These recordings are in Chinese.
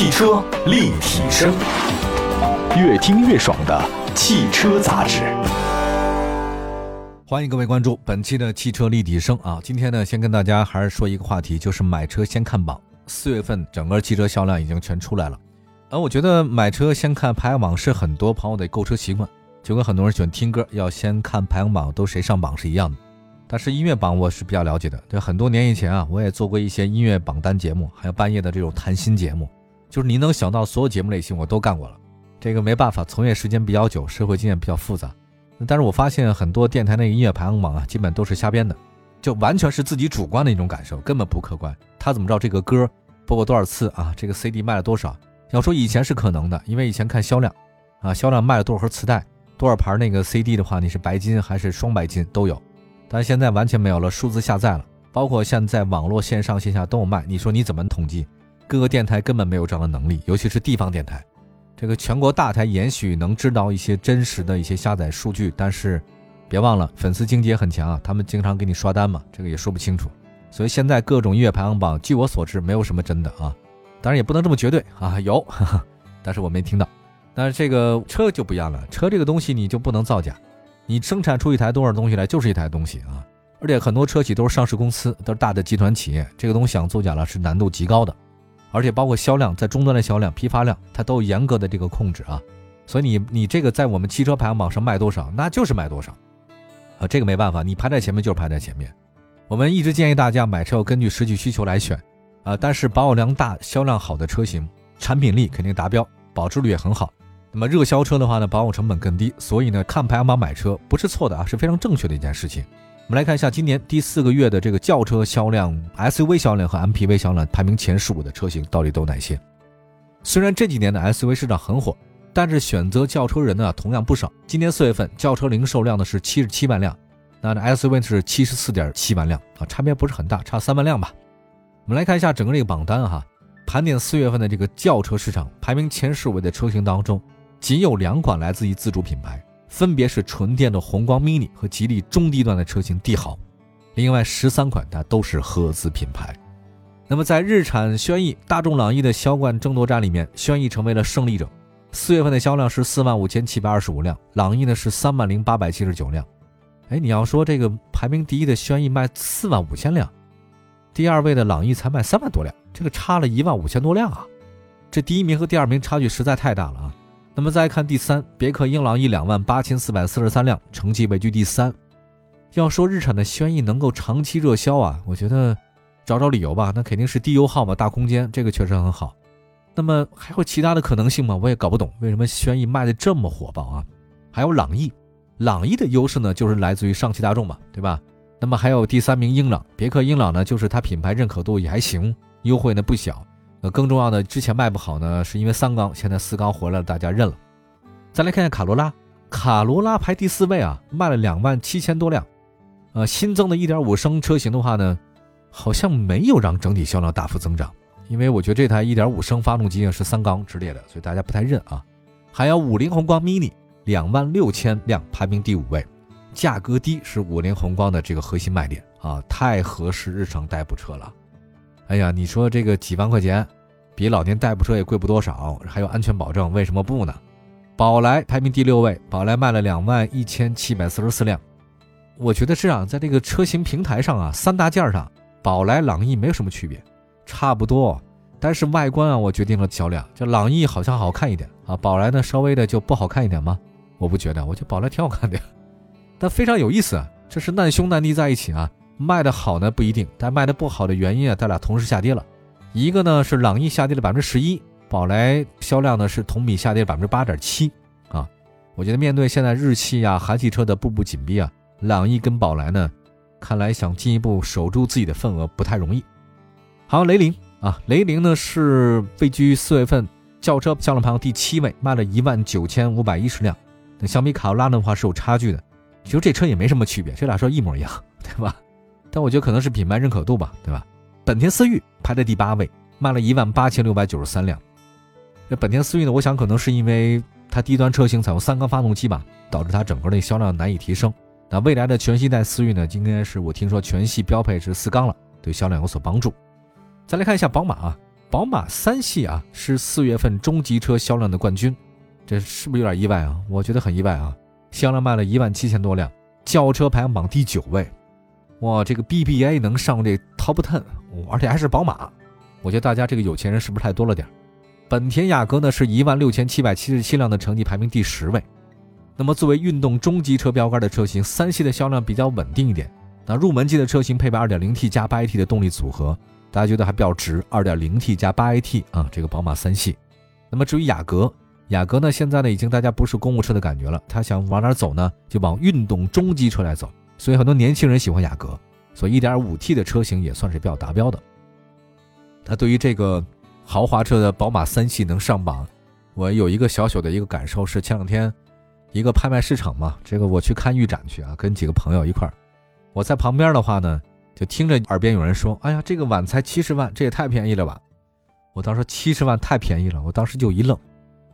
汽车立体声，越听越爽的汽车杂志。欢迎各位关注本期的汽车立体声啊！今天呢，先跟大家还是说一个话题，就是买车先看榜。四月份整个汽车销量已经全出来了，而我觉得买车先看排行榜是很多朋友的购车习惯，就跟很多人喜欢听歌要先看排行榜，都谁上榜是一样的。但是音乐榜我是比较了解的，对，很多年以前啊，我也做过一些音乐榜单节目，还有半夜的这种谈心节目，就是你能想到所有节目类型我都干过了。这个没办法，从业时间比较久，社会经验比较复杂。但是我发现很多电台那个音乐排行榜啊，基本都是瞎编的，就完全是自己主观的一种感受，根本不客观。他怎么知道这个歌播过多少次啊？这个 CD 卖了多少？要说以前是可能的，因为以前看销量，啊，销量卖了多少盒磁带，多少盘那个 CD 的话，你是白金还是双白金都有。但现在完全没有了，数字下载了，包括现在网络线上线下都有卖。你说你怎么统计？各个电台根本没有这样的能力，尤其是地方电台。这个全国大台也许能知道一些真实的一些下载数据，但是别忘了粉丝经济也很强啊，他们经常给你刷单嘛，这个也说不清楚。所以现在各种音乐排行榜，据我所知没有什么真的啊，当然也不能这么绝对啊，有，但是我没听到。但是这个车就不一样了，车这个东西你就不能造假，你生产出一台多少东西来就是一台东西啊，而且很多车企都是上市公司，都是大的集团企业，这个东西想作假了是难度极高的。而且包括销量，在终端的销量、批发量，它都有严格的这个控制啊。所以你你这个在我们汽车排行榜上卖多少，那就是卖多少，啊，这个没办法，你排在前面就是排在前面。我们一直建议大家买车要根据实际需求来选，啊，但是保有量大、销量好的车型，产品力肯定达标，保值率也很好。那么热销车的话呢，保有成本更低，所以呢，看排行榜买车不是错的啊，是非常正确的一件事情。我们来看一下今年第四个月的这个轿车销量、SUV 销量和 MPV 销量排名前十五的车型到底都哪些？虽然这几年的 SUV 市场很火，但是选择轿车人呢同样不少。今年四月份轿车零售量呢是七十七万辆，那 SUV 是七十四点七万辆啊，差别不是很大，差三万辆吧。我们来看一下整个这个榜单哈，盘点四月份的这个轿车市场排名前十五的车型当中，仅有两款来自于自主品牌。分别是纯电的宏光 mini 和吉利中低端的车型帝豪，另外十三款它都是合资品牌。那么在日产轩逸、大众朗逸的销冠争夺战里面，轩逸成为了胜利者。四月份的销量是四万五千七百二十五辆，朗逸呢是三万零八百七十九辆。哎，你要说这个排名第一的轩逸卖四万五千辆，第二位的朗逸才卖三万多辆，这个差了一万五千多辆啊！这第一名和第二名差距实在太大了啊！那么再看第三，别克英朗逸两万八千四百四十三辆，成绩位居第三。要说日产的轩逸能够长期热销啊，我觉得找找理由吧，那肯定是低油耗嘛，大空间，这个确实很好。那么还有其他的可能性吗？我也搞不懂为什么轩逸卖的这么火爆啊。还有朗逸，朗逸的优势呢，就是来自于上汽大众嘛，对吧？那么还有第三名英朗，别克英朗呢，就是它品牌认可度也还行，优惠呢不小。呃，更重要的，之前卖不好呢，是因为三缸，现在四缸回来了，大家认了。再来看看卡罗拉，卡罗拉排第四位啊，卖了两万七千多辆。呃，新增的一点五升车型的话呢，好像没有让整体销量大幅增长，因为我觉得这台一点五升发动机啊是三缸直列的，所以大家不太认啊。还有五菱宏光 mini，两万六千辆，排名第五位，价格低是五菱宏光的这个核心卖点啊，太合适日常代步车了。哎呀，你说这个几万块钱，比老年代步车也贵不多少，还有安全保证，为什么不呢？宝来排名第六位，宝来卖了两万一千七百四十四辆。我觉得是啊，在这个车型平台上啊，三大件上，宝来、朗逸没有什么区别，差不多。但是外观啊，我决定了销量，就朗逸好像好看一点啊，宝来呢稍微的就不好看一点吗？我不觉得，我觉得宝来挺好看的，但非常有意思，这是难兄难弟在一起啊。卖的好呢不一定，但卖的不好的原因啊，它俩同时下跌了。一个呢是朗逸下跌了百分之十一，宝来销量呢是同比下跌百分之八点七啊。我觉得面对现在日系啊、韩系车的步步紧逼啊，朗逸跟宝来呢，看来想进一步守住自己的份额不太容易。还有雷凌啊，雷凌呢是位居四月份轿车销量排行第七位，卖了一万九千五百一十辆。那相比卡罗拉的话是有差距的，其实这车也没什么区别，这俩车一模一样，对吧？但我觉得可能是品牌认可度吧，对吧？本田思域排在第八位，卖了一万八千六百九十三辆。这本田思域呢，我想可能是因为它低端车型采用三缸发动机吧，导致它整个的销量难以提升。那未来的全新一代思域呢，应该是我听说全系标配是四缸了，对销量有所帮助。再来看一下宝马啊，宝马三系啊是四月份中级车销量的冠军，这是不是有点意外啊？我觉得很意外啊，销量卖了一万七千多辆，轿车排行榜第九位。哇，这个 BBA 能上这 Top Ten，而且还是宝马，我觉得大家这个有钱人是不是太多了点？本田雅阁呢是一万六千七百七十七辆的成绩排名第十位。那么作为运动中级车标杆的车型，三系的销量比较稳定一点。那入门级的车型配备 2.0T 加 8AT 的动力组合，大家觉得还比较值。2.0T 加 8AT 啊，这个宝马三系。那么至于雅阁，雅阁呢现在呢已经大家不是公务车的感觉了，它想往哪走呢？就往运动中级车来走。所以很多年轻人喜欢雅阁，所以 1.5T 的车型也算是比较达标的。那对于这个。豪华车的宝马三系能上榜，我有一个小小的一个感受是，前两天一个拍卖市场嘛，这个我去看预展去啊，跟几个朋友一块儿，我在旁边的话呢，就听着耳边有人说：“哎呀，这个晚才七十万，这也太便宜了吧！”我当时七十万太便宜了，我当时就一愣，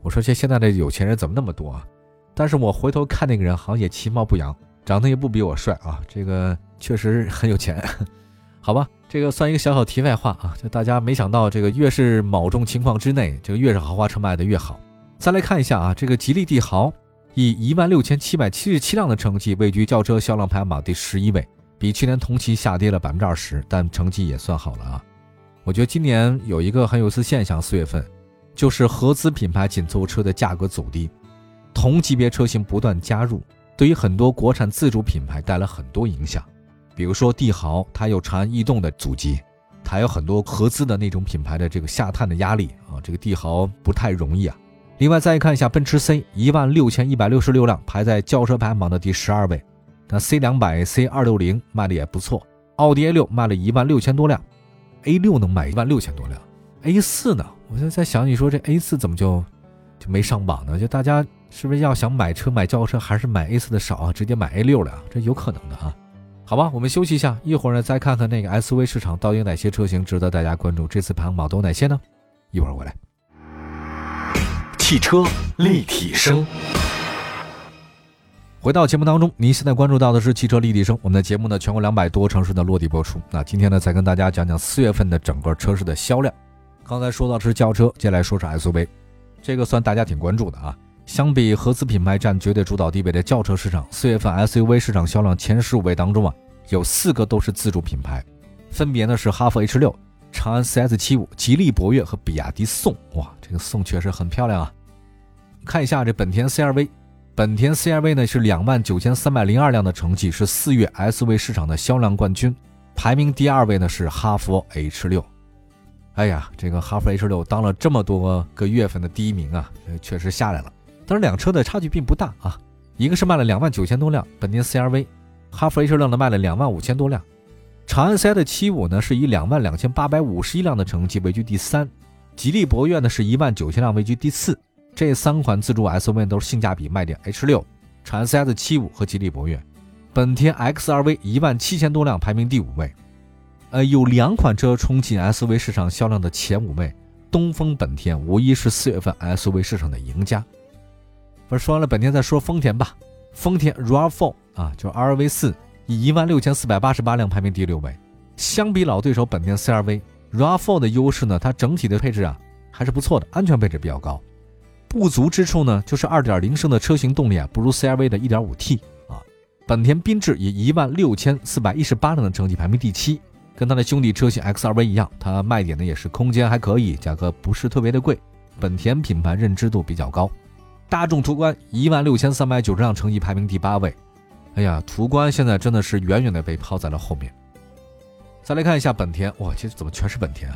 我说：“这现在的有钱人怎么那么多啊？”但是我回头看那个人，好像也其貌不扬，长得也不比我帅啊，这个确实很有钱。好吧，这个算一个小小题外话啊，就大家没想到这个越是某种情况之内，这个越是豪华车卖的越好。再来看一下啊，这个吉利帝豪以一万六千七百七十七辆的成绩位居轿车销量排行榜第十一位，比去年同期下跌了百分之二十，但成绩也算好了啊。我觉得今年有一个很有意思现象，四月份就是合资品牌紧凑车的价格走低，同级别车型不断加入，对于很多国产自主品牌带来很多影响。比如说帝豪，它有长安逸动的阻击，它有很多合资的那种品牌的这个下探的压力啊，这个帝豪不太容易啊。另外再看一下奔驰 C，一万六千一百六十六辆，排在轿车排行榜的第十二位。那 C 两百、C 二六零卖的也不错。奥迪 A 六卖了一万六千多辆，A 六能卖一万六千多辆，A 四呢？我就在想，你说这 A 四怎么就就没上榜呢？就大家是不是要想买车买轿车，还是买 A 四的少啊？直接买 A 六了啊？这有可能的啊。好吧，我们休息一下，一会儿呢再看看那个 SUV 市场到底有哪些车型值得大家关注。这次排行榜都有哪些呢？一会儿回来。汽车立体声，回到节目当中，您现在关注到的是汽车立体声。我们的节目呢，全国两百多城市的落地播出。那今天呢，再跟大家讲讲四月份的整个车市的销量。刚才说到的是轿车，接下来说是 SUV，这个算大家挺关注的啊。相比合资品牌占绝对主导地位的轿车市场，四月份 SUV 市场销量前十五位当中啊，有四个都是自主品牌，分别呢是哈弗 H 六、长安 CS 七五、吉利博越和比亚迪宋。哇，这个宋确实很漂亮啊！看一下这本田 CRV，本田 CRV 呢是两万九千三百零二辆的成绩，是四月 SUV 市场的销量冠军。排名第二位呢是哈弗 H 六。哎呀，这个哈弗 H 六当了这么多个月份的第一名啊，确实下来了。但是两车的差距并不大啊，一个是卖了两万九千多辆本田 CRV，哈弗 H 六呢卖了两万五千多辆，长安 CS 七五呢是以两万两千八百五十一辆的成绩位居第三，吉利博越呢是一万九千辆位居第四。这三款自主 SUV 都是性价比卖点，H 六、长安 CS 七五和吉利博越，本田 XRV 一万七千多辆排名第五位。呃，有两款车冲进 SUV 市场销量的前五位，东风本田无疑是四月份 SUV 市场的赢家。不是说完了本田，再说丰田吧。丰田 RAV4 啊，就是 RAV 四，以一万六千四百八十八辆排名第六位。相比老对手本田 CRV，RAV4 的优势呢，它整体的配置啊还是不错的，安全配置比较高。不足之处呢，就是二点零升的车型动力啊不如 CRV 的一点五 T 啊。本田缤智以一万六千四百一十八辆的成绩排名第七，跟它的兄弟车型 XRV 一样，它卖点呢也是空间还可以，价格不是特别的贵，本田品牌认知度比较高。大众途观一万六千三百九十辆成绩排名第八位，哎呀，途观现在真的是远远的被抛在了后面。再来看一下本田，哇，这怎么全是本田？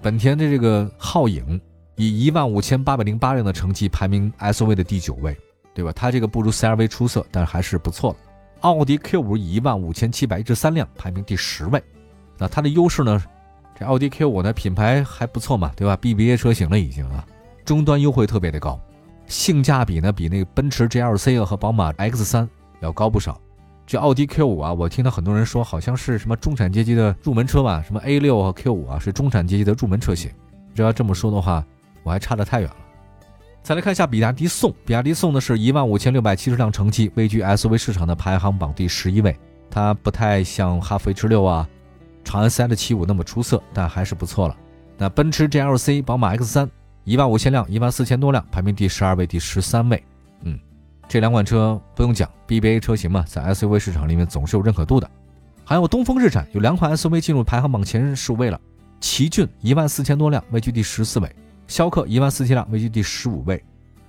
本田的这个皓影以一万五千八百零八辆的成绩排名 SUV 的第九位，对吧？它这个不如 CRV 出色，但是还是不错的。奥迪 Q 五以一万五千七百一十三辆排名第十位，那它的优势呢？这奥迪 Q 五呢品牌还不错嘛，对吧？BBA 车型了已经啊，终端优惠特别的高。性价比呢，比那个奔驰 GLC 和宝马 X3 要高不少。这奥迪 Q5 啊，我听到很多人说，好像是什么中产阶级的入门车吧？什么 A6 和 Q5 啊，是中产阶级的入门车型。这要这么说的话，我还差得太远了。再来看一下比亚迪宋，比亚迪宋呢是一万五千六百七十辆成绩，位居 SUV 市场的排行榜第十一位。它不太像哈弗 H6 啊、长安 CS75 那么出色，但还是不错了。那奔驰 GLC、宝马 X 三，一万五千辆，一万四千多辆，排名第十二位、第十三位。嗯，这两款车不用讲，BBA 车型嘛，在 SUV 市场里面总是有认可度的。还有东风日产有两款 SUV 进入排行榜前十五位了，奇骏一万四千多辆，位居第十四位；逍客一万四千辆，位居第十五位。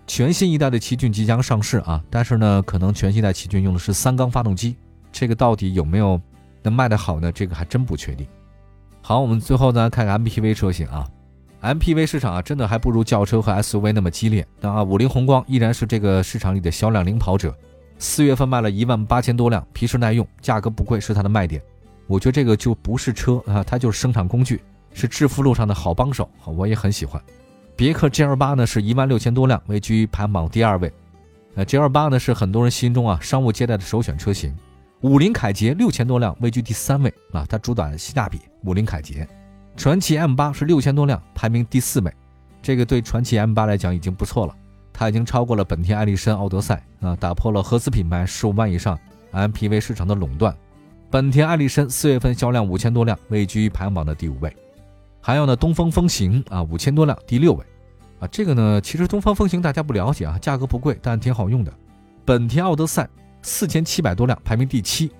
全新一代的奇骏即将上市啊，但是呢，可能全新一代奇骏用的是三缸发动机，这个到底有没有能卖得好呢？这个还真不确定。好，我们最后呢看看 MPV 车型啊，MPV 市场啊真的还不如轿车和 SUV 那么激烈。那啊，五菱宏光依然是这个市场里的销量领跑者，四月份卖了一万八千多辆，皮实耐用，价格不贵是它的卖点。我觉得这个就不是车啊，它就是生产工具，是致富路上的好帮手，我也很喜欢。别克 GL 八呢是一万六千多辆，位居排行榜第二位。呃，GL 八呢是很多人心中啊商务接待的首选车型。五菱凯捷六千多辆，位居第三位啊，它主打性价比。五菱凯捷，传祺 M 八是六千多辆，排名第四位。这个对传祺 M 八来讲已经不错了，它已经超过了本田艾力绅、奥德赛啊，打破了合资品牌十五万以上 MPV 市场的垄断。本田艾力绅四月份销量五千多辆，位居排行榜的第五位。还有呢，东风风行啊，五千多辆，第六位，啊，这个呢，其实东风风行大家不了解啊，价格不贵，但挺好用的。本田奥德赛四千七百多辆，排名第七，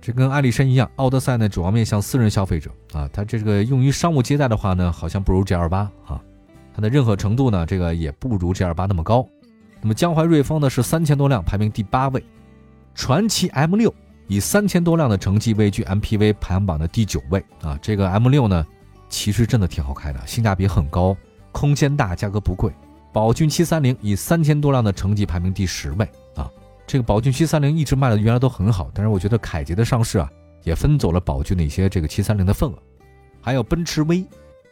这跟艾力绅一样，奥德赛呢主要面向私人消费者啊，它这个用于商务接待的话呢，好像不如 G L 八啊，它的任何程度呢，这个也不如 G L 八那么高。那么江淮瑞风呢是三千多辆，排名第八位，传祺 M 六以三千多辆的成绩位居 M P V 排行榜的第九位啊，这个 M 六呢。其实真的挺好开的，性价比很高，空间大，价格不贵。宝骏七三零以三千多辆的成绩排名第十位啊。这个宝骏七三零一直卖的原来都很好，但是我觉得凯捷的上市啊，也分走了宝骏的一些这个七三零的份额。还有奔驰 V，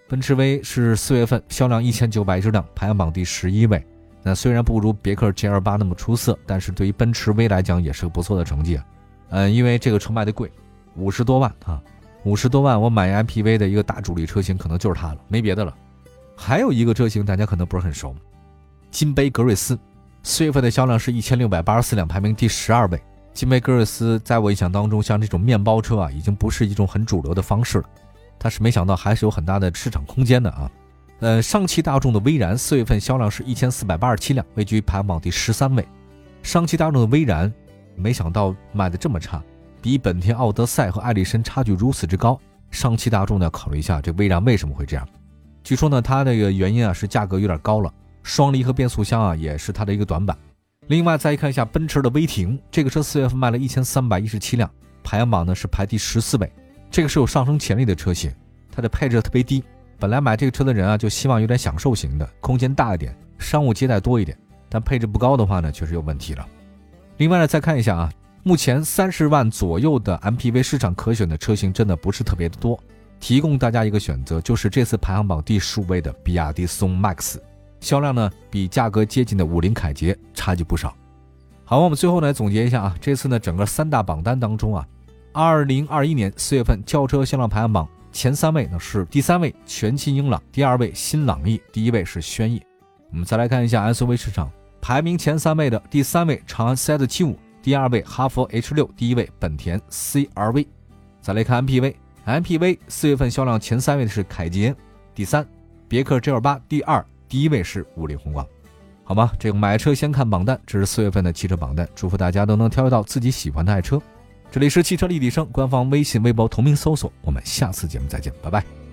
奔驰 V 是四月份销量一千九百辆，排行榜第十一位。那虽然不如别克 GL 八那么出色，但是对于奔驰 V 来讲也是个不错的成绩啊。嗯，因为这个车卖的贵，五十多万啊。五十多万，我买 MPV 的一个大主力车型，可能就是它了，没别的了。还有一个车型，大家可能不是很熟，金杯格瑞斯，四月份的销量是一千六百八十四辆，排名第十二位。金杯格瑞斯在我印象当中，像这种面包车啊，已经不是一种很主流的方式了。但是没想到还是有很大的市场空间的啊。呃，上汽大众的威然，四月份销量是一千四百八十七辆，位居排行榜第十三位。上汽大众的威然，没想到卖的这么差。比本田奥德赛和艾力绅差距如此之高，上汽大众呢考虑一下这威然为什么会这样？据说呢，它这个原因啊是价格有点高了，双离合变速箱啊也是它的一个短板。另外再看一下奔驰的威霆，这个车四月份卖了一千三百一十七辆，排行榜呢是排第十四位，这个是有上升潜力的车型，它的配置特别低，本来买这个车的人啊就希望有点享受型的，空间大一点，商务接待多一点，但配置不高的话呢确实有问题了。另外呢再看一下啊。目前三十万左右的 MPV 市场可选的车型真的不是特别的多，提供大家一个选择，就是这次排行榜第十五位的比亚迪宋 MAX，销量呢比价格接近的五菱凯捷差距不少。好，我们最后来总结一下啊，这次呢整个三大榜单当中啊，二零二一年四月份轿车销量排行榜前三位呢是第三位全新英朗，第二位新朗逸，第一位是轩逸。我们再来看一下 SUV 市场排名前三位的第三位长安 CS75。第二位哈弗 H 六，第一位本田 CRV。再来看 MPV，MPV 四月份销量前三位的是凯捷，第三别克 GL 八，第二第一位是五菱宏光。好吗？这个买车先看榜单，这是四月份的汽车榜单。祝福大家都能挑到自己喜欢的爱车。这里是汽车立体声官方微信、微博同名搜索。我们下次节目再见，拜拜。